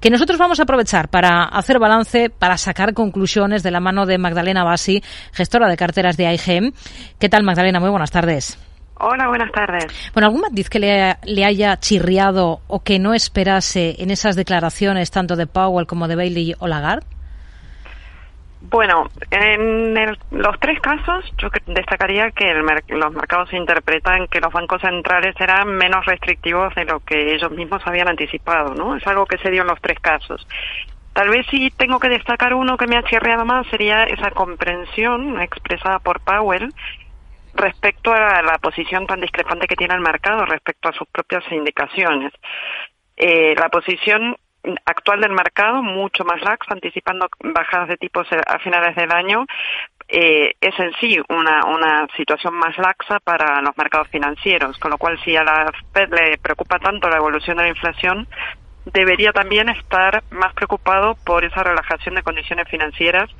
que nosotros vamos a aprovechar para hacer balance, para sacar conclusiones de la mano de Magdalena Basi, gestora de carteras de AIGM. ¿Qué tal, Magdalena? Muy buenas tardes. Hola, buenas tardes. Bueno, ¿algún matiz que le, le, haya chirriado o que no esperase en esas declaraciones tanto de Powell como de Bailey o Lagarde? Bueno, en los tres casos yo destacaría que los mercados interpretan que los bancos centrales serán menos restrictivos de lo que ellos mismos habían anticipado, ¿no? Es algo que se dio en los tres casos. Tal vez si tengo que destacar uno que me ha chirriado más sería esa comprensión expresada por Powell respecto a la posición tan discrepante que tiene el mercado respecto a sus propias indicaciones. Eh, la posición actual del mercado, mucho más lax, anticipando bajadas de tipos a finales del año, eh, es en sí una, una situación más laxa para los mercados financieros, con lo cual si a la Fed le preocupa tanto la evolución de la inflación, debería también estar más preocupado por esa relajación de condiciones financieras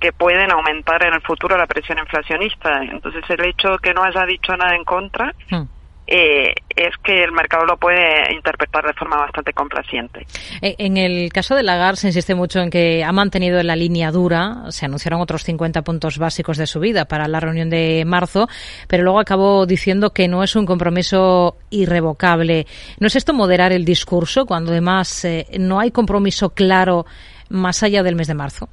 que pueden aumentar en el futuro la presión inflacionista. Entonces, el hecho de que no haya dicho nada en contra hmm. Eh, es que el mercado lo puede interpretar de forma bastante complaciente. Eh, en el caso de Lagarde se insiste mucho en que ha mantenido la línea dura. Se anunciaron otros 50 puntos básicos de subida para la reunión de marzo, pero luego acabó diciendo que no es un compromiso irrevocable. ¿No es esto moderar el discurso cuando además eh, no hay compromiso claro más allá del mes de marzo?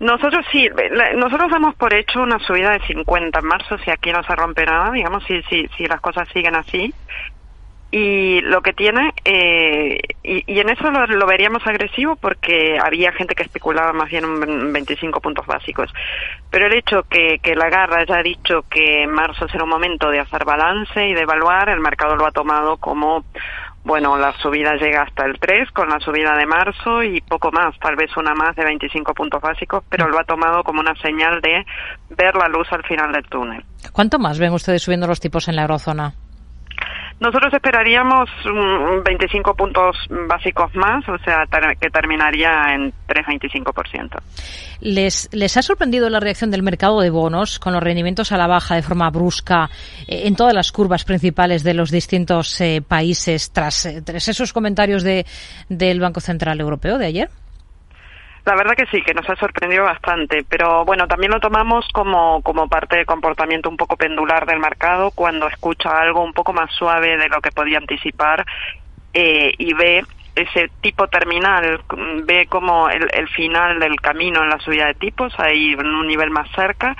Nosotros sí, nosotros damos por hecho una subida de 50 en marzo si aquí no se rompe nada, digamos, si, si, si las cosas siguen así. Y lo que tiene, eh, y, en eso lo, veríamos agresivo porque había gente que especulaba más bien en 25 puntos básicos. Pero el hecho que, que la garra haya dicho que en marzo será un momento de hacer balance y de evaluar, el mercado lo ha tomado como bueno, la subida llega hasta el 3 con la subida de marzo y poco más, tal vez una más de 25 puntos básicos, pero lo ha tomado como una señal de ver la luz al final del túnel. ¿Cuánto más ven ustedes subiendo los tipos en la eurozona? Nosotros esperaríamos 25 puntos básicos más, o sea, que terminaría en 3,25%. ¿Les, ¿Les ha sorprendido la reacción del mercado de bonos con los rendimientos a la baja de forma brusca eh, en todas las curvas principales de los distintos eh, países tras, eh, tras esos comentarios de, del Banco Central Europeo de ayer? La verdad que sí, que nos ha sorprendido bastante, pero bueno, también lo tomamos como, como parte de comportamiento un poco pendular del mercado cuando escucha algo un poco más suave de lo que podía anticipar eh, y ve ese tipo terminal, ve como el, el final del camino en la subida de tipos, ahí en un nivel más cerca,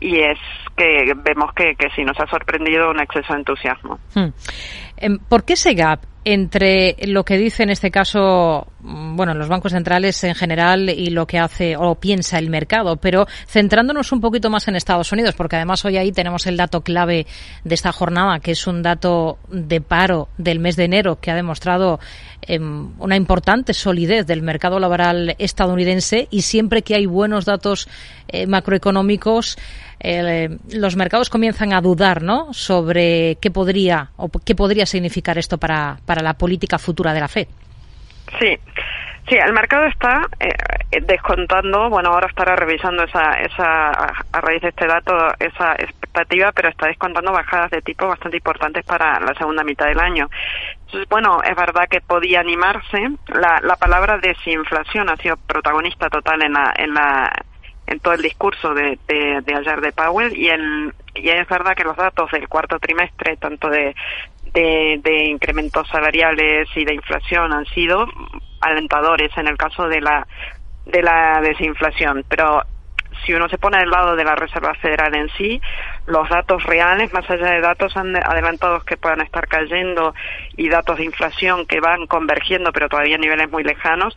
y es que vemos que, que sí nos ha sorprendido un exceso de entusiasmo. Hmm. Em, ¿Por qué ese gap entre lo que dice en este caso, bueno, los bancos centrales en general y lo que hace o piensa el mercado, pero centrándonos un poquito más en Estados Unidos, porque además hoy ahí tenemos el dato clave de esta jornada, que es un dato de paro del mes de enero que ha demostrado em, una importante solidez del mercado laboral estadounidense y siempre que hay buenos datos eh, macroeconómicos, eh, los mercados comienzan a dudar, ¿no? Sobre qué podría o qué podría significar esto para, para la política futura de la Fed. Sí. Sí, el mercado está eh, descontando, bueno, ahora estará revisando esa, esa, a raíz de este dato, esa expectativa, pero está descontando bajadas de tipo bastante importantes para la segunda mitad del año. Entonces, bueno, es verdad que podía animarse. La, la palabra desinflación ha sido protagonista total en la, en la, en todo el discurso de, de, ayer de Powell y, el, y es verdad que los datos del cuarto trimestre, tanto de, de, de incrementos salariales y de inflación, han sido alentadores en el caso de la de la desinflación, pero si uno se pone del lado de la Reserva Federal en sí, los datos reales, más allá de datos adelantados que puedan estar cayendo y datos de inflación que van convergiendo, pero todavía a niveles muy lejanos,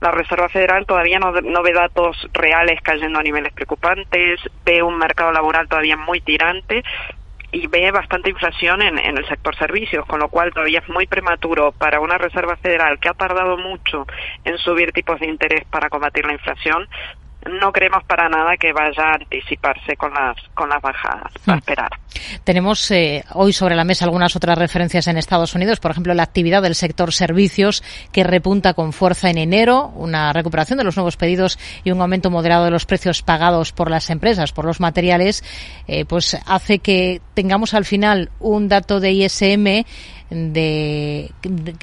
la Reserva Federal todavía no, ve datos reales cayendo a niveles preocupantes, ve un mercado laboral todavía muy tirante y ve bastante inflación en, el sector servicios, con lo cual todavía es muy prematuro para una Reserva Federal que ha tardado mucho en subir tipos de interés para combatir la inflación no creemos para nada que vaya a anticiparse con las con las bajadas. a hmm. esperar. Tenemos eh, hoy sobre la mesa algunas otras referencias en Estados Unidos, por ejemplo, la actividad del sector servicios que repunta con fuerza en enero, una recuperación de los nuevos pedidos y un aumento moderado de los precios pagados por las empresas, por los materiales, eh, pues hace que tengamos al final un dato de ISM de,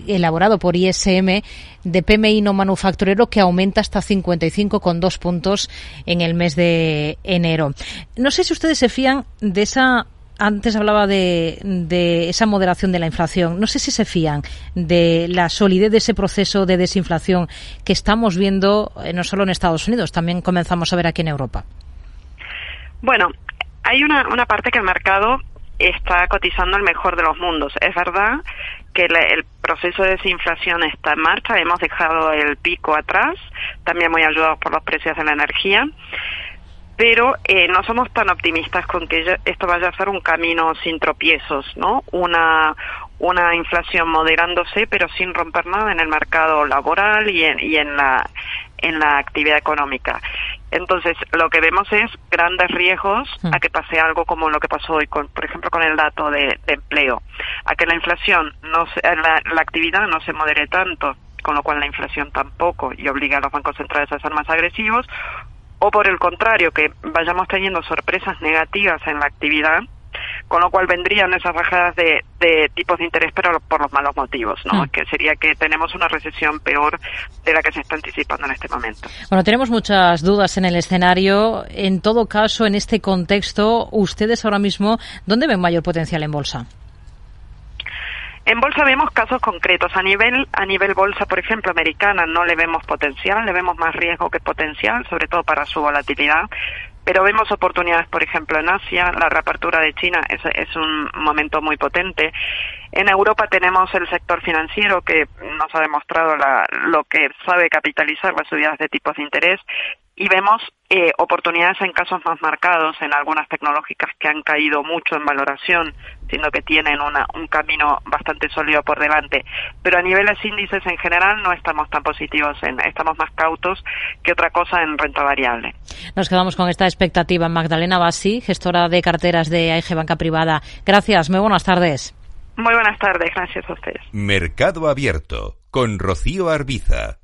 elaborado por ISM de PMI no manufacturero que aumenta hasta 55,2 puntos en el mes de enero. No sé si ustedes se fían de esa antes hablaba de, de, esa moderación de la inflación. No sé si se fían de la solidez de ese proceso de desinflación que estamos viendo eh, no solo en Estados Unidos, también comenzamos a ver aquí en Europa. Bueno, hay una, una parte que el mercado está cotizando el mejor de los mundos. Es verdad que el proceso de desinflación está en marcha, hemos dejado el pico atrás, también muy ayudados por los precios de la energía, pero eh, no somos tan optimistas con que esto vaya a ser un camino sin tropiezos, ¿no? Una, una inflación moderándose, pero sin romper nada en el mercado laboral y en, y en la en la actividad económica. Entonces, lo que vemos es grandes riesgos hmm. a que pase algo como lo que pasó hoy, con, por ejemplo, con el dato de, empleo, a que la inflación, no la, la actividad no se modere tanto, con lo cual la inflación tampoco, y obliga a los bancos centrales a ser más agresivos, o por el contrario, que vayamos teniendo sorpresas negativas en la actividad, con lo cual vendrían esas bajadas de, tipos de interés, pero por los malos motivos, ¿no? Mm. Que sería que tenemos una recesión peor de la que se está anticipando en este momento. Bueno, tenemos muchas dudas en el escenario. En todo caso, en este contexto, ustedes ahora mismo, ¿dónde ven mayor potencial en bolsa? En bolsa vemos casos concretos. A nivel, a nivel bolsa, por ejemplo, americana, no le vemos potencial, le vemos más riesgo que potencial, sobre todo para su volatilidad pero vemos oportunidades, por ejemplo, en Asia, la reapertura de China es, un momento muy potente. En Europa tenemos el sector financiero que nos ha demostrado lo que sabe capitalizar las subidas de tipos de interés y vemos eh, oportunidades en casos más marcados en algunas tecnológicas que han caído mucho en valoración, siendo que tienen una, un camino bastante sólido por delante. Pero a niveles índices en general no estamos tan positivos, en, estamos más cautos que otra cosa en renta variable. Nos quedamos con esta expectativa. Magdalena Bassi, gestora de carteras de AIG Banca Privada. Gracias, muy buenas tardes. Muy buenas tardes, gracias a ustedes. Mercado Abierto con Rocío Arbiza.